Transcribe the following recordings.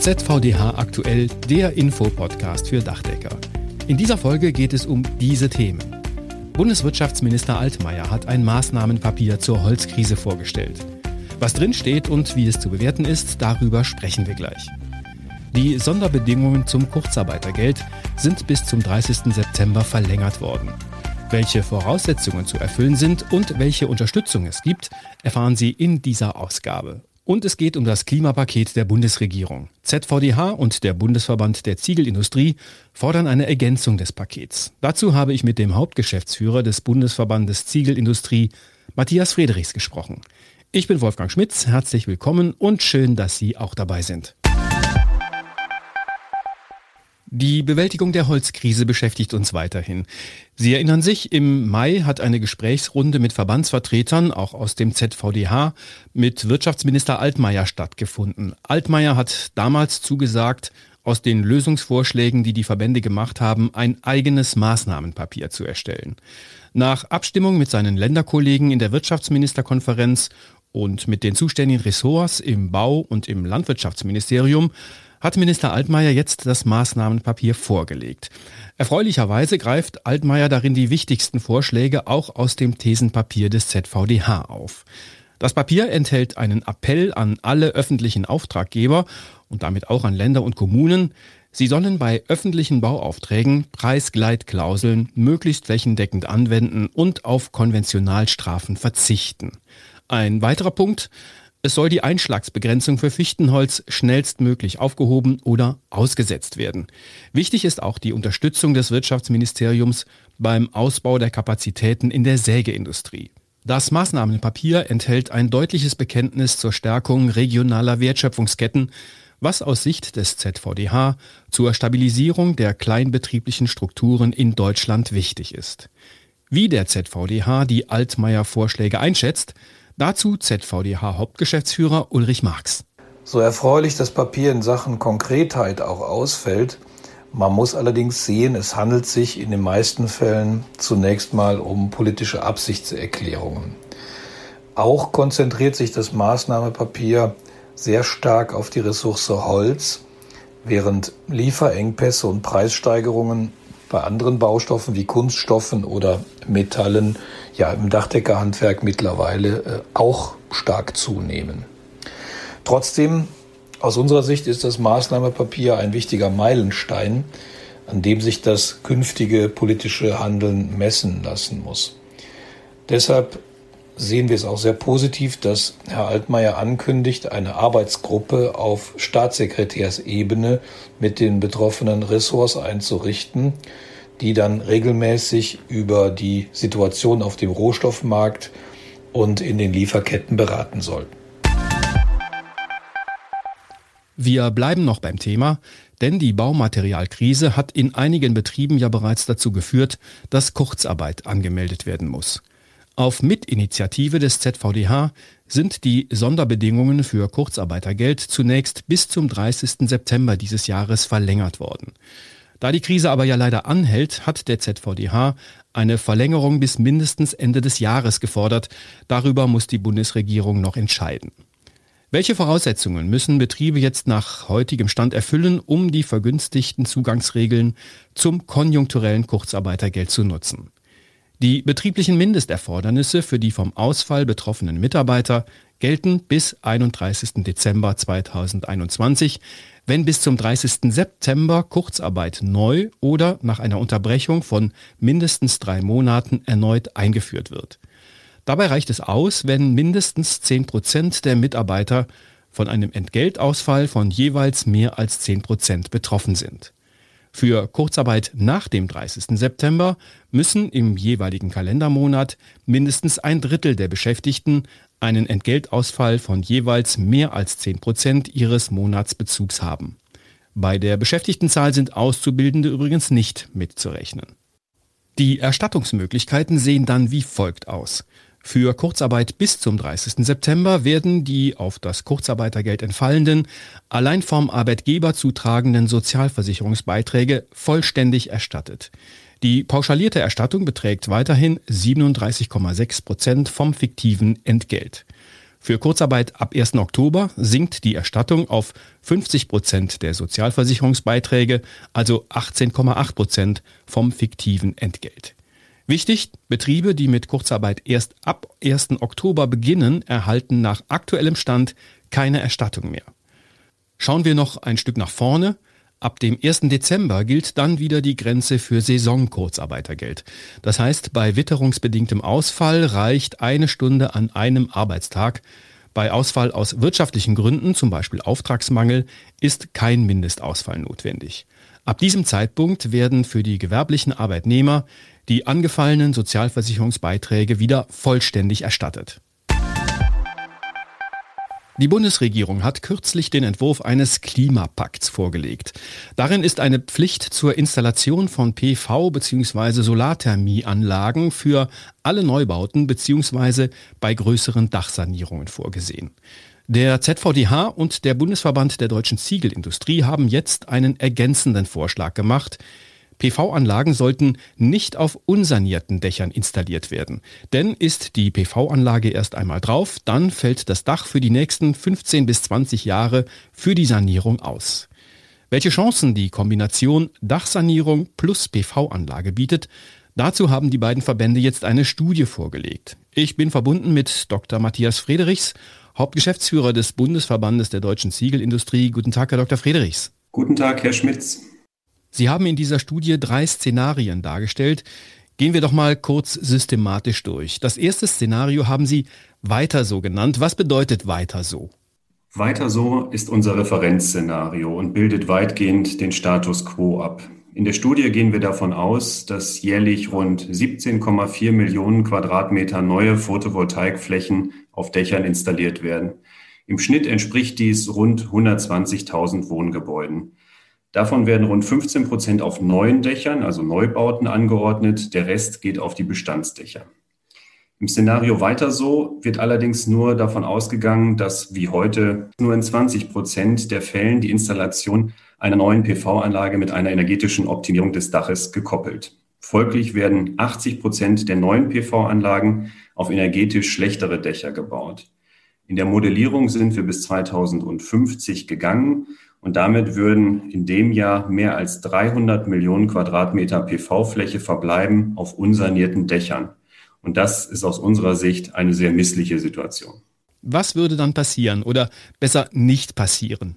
ZVDH aktuell, der Infopodcast für Dachdecker. In dieser Folge geht es um diese Themen. Bundeswirtschaftsminister Altmaier hat ein Maßnahmenpapier zur Holzkrise vorgestellt. Was drin steht und wie es zu bewerten ist, darüber sprechen wir gleich. Die Sonderbedingungen zum Kurzarbeitergeld sind bis zum 30. September verlängert worden. Welche Voraussetzungen zu erfüllen sind und welche Unterstützung es gibt, erfahren Sie in dieser Ausgabe. Und es geht um das Klimapaket der Bundesregierung. ZVDH und der Bundesverband der Ziegelindustrie fordern eine Ergänzung des Pakets. Dazu habe ich mit dem Hauptgeschäftsführer des Bundesverbandes Ziegelindustrie, Matthias Friedrichs, gesprochen. Ich bin Wolfgang Schmitz, herzlich willkommen und schön, dass Sie auch dabei sind. Die Bewältigung der Holzkrise beschäftigt uns weiterhin. Sie erinnern sich, im Mai hat eine Gesprächsrunde mit Verbandsvertretern, auch aus dem ZVDH, mit Wirtschaftsminister Altmaier stattgefunden. Altmaier hat damals zugesagt, aus den Lösungsvorschlägen, die die Verbände gemacht haben, ein eigenes Maßnahmenpapier zu erstellen. Nach Abstimmung mit seinen Länderkollegen in der Wirtschaftsministerkonferenz und mit den zuständigen Ressorts im Bau- und im Landwirtschaftsministerium hat Minister Altmaier jetzt das Maßnahmenpapier vorgelegt. Erfreulicherweise greift Altmaier darin die wichtigsten Vorschläge auch aus dem Thesenpapier des ZVDH auf. Das Papier enthält einen Appell an alle öffentlichen Auftraggeber und damit auch an Länder und Kommunen, sie sollen bei öffentlichen Bauaufträgen Preisgleitklauseln möglichst flächendeckend anwenden und auf Konventionalstrafen verzichten. Ein weiterer Punkt, es soll die Einschlagsbegrenzung für Fichtenholz schnellstmöglich aufgehoben oder ausgesetzt werden. Wichtig ist auch die Unterstützung des Wirtschaftsministeriums beim Ausbau der Kapazitäten in der Sägeindustrie. Das Maßnahmenpapier enthält ein deutliches Bekenntnis zur Stärkung regionaler Wertschöpfungsketten, was aus Sicht des ZVDH zur Stabilisierung der kleinbetrieblichen Strukturen in Deutschland wichtig ist. Wie der ZVDH die Altmaier-Vorschläge einschätzt, Dazu ZVDH-Hauptgeschäftsführer Ulrich Marx. So erfreulich das Papier in Sachen Konkretheit auch ausfällt, man muss allerdings sehen, es handelt sich in den meisten Fällen zunächst mal um politische Absichtserklärungen. Auch konzentriert sich das Maßnahmepapier sehr stark auf die Ressource Holz, während Lieferengpässe und Preissteigerungen bei anderen Baustoffen wie Kunststoffen oder Metallen ja im Dachdeckerhandwerk mittlerweile äh, auch stark zunehmen. Trotzdem, aus unserer Sicht ist das Maßnahmepapier ein wichtiger Meilenstein, an dem sich das künftige politische Handeln messen lassen muss. Deshalb sehen wir es auch sehr positiv, dass Herr Altmaier ankündigt, eine Arbeitsgruppe auf Staatssekretärsebene mit den betroffenen Ressorts einzurichten, die dann regelmäßig über die Situation auf dem Rohstoffmarkt und in den Lieferketten beraten soll. Wir bleiben noch beim Thema, denn die Baumaterialkrise hat in einigen Betrieben ja bereits dazu geführt, dass Kurzarbeit angemeldet werden muss. Auf Mitinitiative des ZVDH sind die Sonderbedingungen für Kurzarbeitergeld zunächst bis zum 30. September dieses Jahres verlängert worden. Da die Krise aber ja leider anhält, hat der ZVDH eine Verlängerung bis mindestens Ende des Jahres gefordert. Darüber muss die Bundesregierung noch entscheiden. Welche Voraussetzungen müssen Betriebe jetzt nach heutigem Stand erfüllen, um die vergünstigten Zugangsregeln zum konjunkturellen Kurzarbeitergeld zu nutzen? Die betrieblichen Mindesterfordernisse für die vom Ausfall betroffenen Mitarbeiter gelten bis 31. Dezember 2021, wenn bis zum 30. September Kurzarbeit neu oder nach einer Unterbrechung von mindestens drei Monaten erneut eingeführt wird. Dabei reicht es aus, wenn mindestens 10 Prozent der Mitarbeiter von einem Entgeltausfall von jeweils mehr als 10 Prozent betroffen sind. Für Kurzarbeit nach dem 30. September müssen im jeweiligen Kalendermonat mindestens ein Drittel der Beschäftigten einen Entgeltausfall von jeweils mehr als 10 Prozent ihres Monatsbezugs haben. Bei der Beschäftigtenzahl sind Auszubildende übrigens nicht mitzurechnen. Die Erstattungsmöglichkeiten sehen dann wie folgt aus. Für Kurzarbeit bis zum 30. September werden die auf das Kurzarbeitergeld entfallenden, allein vom Arbeitgeber zutragenden Sozialversicherungsbeiträge vollständig erstattet. Die pauschalierte Erstattung beträgt weiterhin 37,6 Prozent vom fiktiven Entgelt. Für Kurzarbeit ab 1. Oktober sinkt die Erstattung auf 50 Prozent der Sozialversicherungsbeiträge, also 18,8 Prozent vom fiktiven Entgelt. Wichtig, Betriebe, die mit Kurzarbeit erst ab 1. Oktober beginnen, erhalten nach aktuellem Stand keine Erstattung mehr. Schauen wir noch ein Stück nach vorne. Ab dem 1. Dezember gilt dann wieder die Grenze für Saisonkurzarbeitergeld. Das heißt, bei witterungsbedingtem Ausfall reicht eine Stunde an einem Arbeitstag. Bei Ausfall aus wirtschaftlichen Gründen, zum Beispiel Auftragsmangel, ist kein Mindestausfall notwendig. Ab diesem Zeitpunkt werden für die gewerblichen Arbeitnehmer die angefallenen Sozialversicherungsbeiträge wieder vollständig erstattet. Die Bundesregierung hat kürzlich den Entwurf eines Klimapakts vorgelegt. Darin ist eine Pflicht zur Installation von PV- bzw. Solarthermieanlagen für alle Neubauten bzw. bei größeren Dachsanierungen vorgesehen. Der ZVDH und der Bundesverband der deutschen Ziegelindustrie haben jetzt einen ergänzenden Vorschlag gemacht, PV-Anlagen sollten nicht auf unsanierten Dächern installiert werden. Denn ist die PV-Anlage erst einmal drauf, dann fällt das Dach für die nächsten 15 bis 20 Jahre für die Sanierung aus. Welche Chancen die Kombination Dachsanierung plus PV-Anlage bietet, dazu haben die beiden Verbände jetzt eine Studie vorgelegt. Ich bin verbunden mit Dr. Matthias Friedrichs, Hauptgeschäftsführer des Bundesverbandes der deutschen Ziegelindustrie. Guten Tag, Herr Dr. Friedrichs. Guten Tag, Herr Schmitz. Sie haben in dieser Studie drei Szenarien dargestellt. Gehen wir doch mal kurz systematisch durch. Das erste Szenario haben Sie weiter so genannt. Was bedeutet weiter so? Weiter so ist unser Referenzszenario und bildet weitgehend den Status quo ab. In der Studie gehen wir davon aus, dass jährlich rund 17,4 Millionen Quadratmeter neue Photovoltaikflächen auf Dächern installiert werden. Im Schnitt entspricht dies rund 120.000 Wohngebäuden. Davon werden rund 15 Prozent auf neuen Dächern, also Neubauten, angeordnet. Der Rest geht auf die Bestandsdächer. Im Szenario weiter so wird allerdings nur davon ausgegangen, dass wie heute nur in 20 Prozent der Fällen die Installation einer neuen PV-Anlage mit einer energetischen Optimierung des Daches gekoppelt. Folglich werden 80 Prozent der neuen PV-Anlagen auf energetisch schlechtere Dächer gebaut. In der Modellierung sind wir bis 2050 gegangen und damit würden in dem Jahr mehr als 300 Millionen Quadratmeter PV-Fläche verbleiben auf unsanierten Dächern. Und das ist aus unserer Sicht eine sehr missliche Situation. Was würde dann passieren oder besser nicht passieren?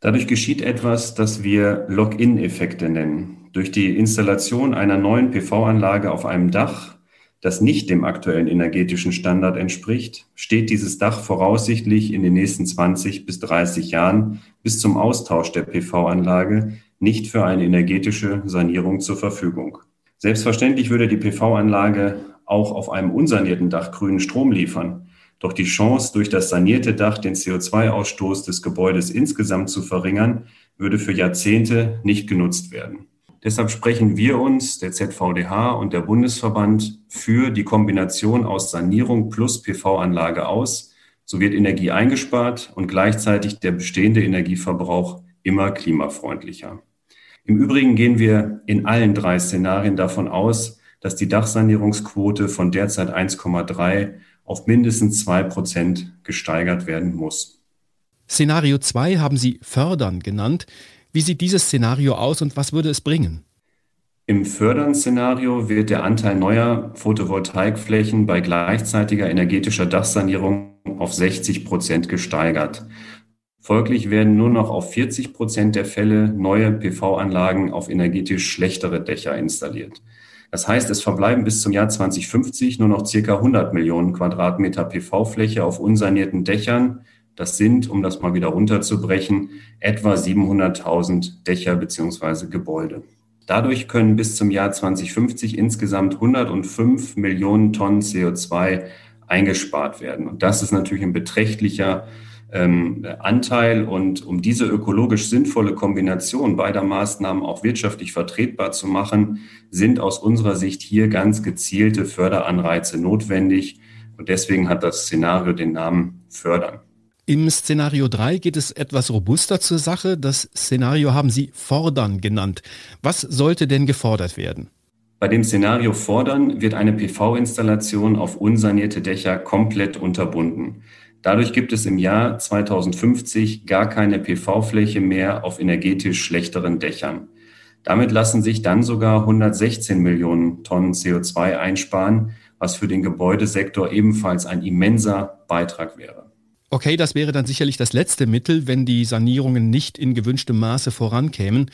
Dadurch geschieht etwas, das wir Lock-in-Effekte nennen. Durch die Installation einer neuen PV-Anlage auf einem Dach das nicht dem aktuellen energetischen Standard entspricht, steht dieses Dach voraussichtlich in den nächsten 20 bis 30 Jahren bis zum Austausch der PV-Anlage nicht für eine energetische Sanierung zur Verfügung. Selbstverständlich würde die PV-Anlage auch auf einem unsanierten Dach grünen Strom liefern. Doch die Chance, durch das sanierte Dach den CO2-Ausstoß des Gebäudes insgesamt zu verringern, würde für Jahrzehnte nicht genutzt werden. Deshalb sprechen wir uns, der ZVDH und der Bundesverband, für die Kombination aus Sanierung plus PV-Anlage aus. So wird Energie eingespart und gleichzeitig der bestehende Energieverbrauch immer klimafreundlicher. Im Übrigen gehen wir in allen drei Szenarien davon aus, dass die Dachsanierungsquote von derzeit 1,3 auf mindestens 2 Prozent gesteigert werden muss. Szenario 2 haben Sie fördern genannt. Wie sieht dieses Szenario aus und was würde es bringen? Im Fördern-Szenario wird der Anteil neuer Photovoltaikflächen bei gleichzeitiger energetischer Dachsanierung auf 60 Prozent gesteigert. Folglich werden nur noch auf 40 Prozent der Fälle neue PV-Anlagen auf energetisch schlechtere Dächer installiert. Das heißt, es verbleiben bis zum Jahr 2050 nur noch circa 100 Millionen Quadratmeter PV-Fläche auf unsanierten Dächern, das sind, um das mal wieder runterzubrechen, etwa 700.000 Dächer beziehungsweise Gebäude. Dadurch können bis zum Jahr 2050 insgesamt 105 Millionen Tonnen CO2 eingespart werden. Und das ist natürlich ein beträchtlicher ähm, Anteil. Und um diese ökologisch sinnvolle Kombination beider Maßnahmen auch wirtschaftlich vertretbar zu machen, sind aus unserer Sicht hier ganz gezielte Förderanreize notwendig. Und deswegen hat das Szenario den Namen Fördern. Im Szenario 3 geht es etwas robuster zur Sache. Das Szenario haben Sie fordern genannt. Was sollte denn gefordert werden? Bei dem Szenario fordern wird eine PV-Installation auf unsanierte Dächer komplett unterbunden. Dadurch gibt es im Jahr 2050 gar keine PV-Fläche mehr auf energetisch schlechteren Dächern. Damit lassen sich dann sogar 116 Millionen Tonnen CO2 einsparen, was für den Gebäudesektor ebenfalls ein immenser Beitrag wäre. Okay, das wäre dann sicherlich das letzte Mittel, wenn die Sanierungen nicht in gewünschtem Maße vorankämen.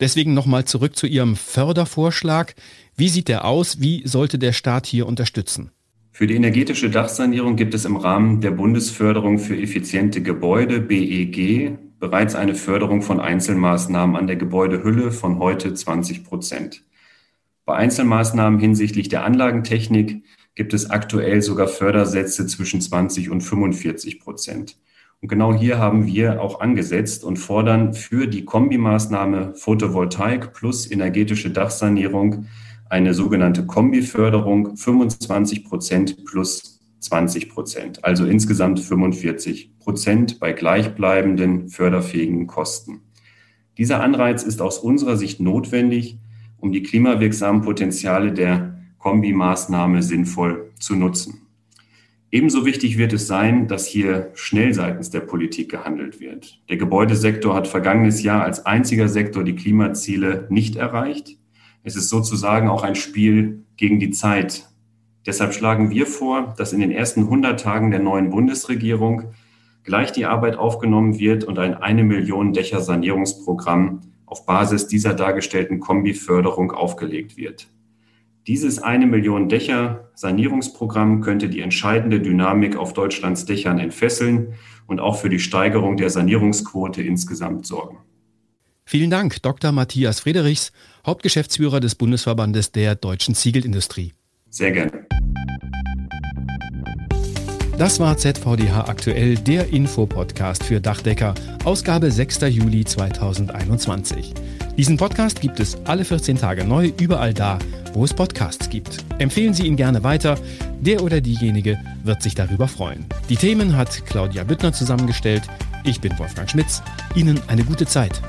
Deswegen nochmal zurück zu Ihrem Fördervorschlag. Wie sieht der aus? Wie sollte der Staat hier unterstützen? Für die energetische Dachsanierung gibt es im Rahmen der Bundesförderung für effiziente Gebäude BEG bereits eine Förderung von Einzelmaßnahmen an der Gebäudehülle von heute 20 Prozent. Bei Einzelmaßnahmen hinsichtlich der Anlagentechnik gibt es aktuell sogar Fördersätze zwischen 20 und 45 Prozent. Und genau hier haben wir auch angesetzt und fordern für die Kombimaßnahme Photovoltaik plus energetische Dachsanierung eine sogenannte Kombiförderung 25 Prozent plus 20 Prozent, also insgesamt 45 Prozent bei gleichbleibenden förderfähigen Kosten. Dieser Anreiz ist aus unserer Sicht notwendig, um die klimawirksamen Potenziale der Kombimaßnahme sinnvoll zu nutzen. Ebenso wichtig wird es sein, dass hier schnell seitens der Politik gehandelt wird. Der Gebäudesektor hat vergangenes Jahr als einziger Sektor die Klimaziele nicht erreicht. Es ist sozusagen auch ein Spiel gegen die Zeit, Deshalb schlagen wir vor, dass in den ersten 100 Tagen der neuen Bundesregierung gleich die Arbeit aufgenommen wird und ein eine Million Dächer Sanierungsprogramm auf Basis dieser dargestellten Kombiförderung aufgelegt wird. Dieses eine Million Dächer Sanierungsprogramm könnte die entscheidende Dynamik auf Deutschlands Dächern entfesseln und auch für die Steigerung der Sanierungsquote insgesamt sorgen. Vielen Dank, Dr. Matthias Friedrichs, Hauptgeschäftsführer des Bundesverbandes der deutschen Ziegelindustrie. Sehr gerne. Das war ZVDH aktuell, der Infopodcast für Dachdecker, Ausgabe 6. Juli 2021. Diesen Podcast gibt es alle 14 Tage neu, überall da, wo es Podcasts gibt. Empfehlen Sie ihn gerne weiter, der oder diejenige wird sich darüber freuen. Die Themen hat Claudia Büttner zusammengestellt. Ich bin Wolfgang Schmitz. Ihnen eine gute Zeit.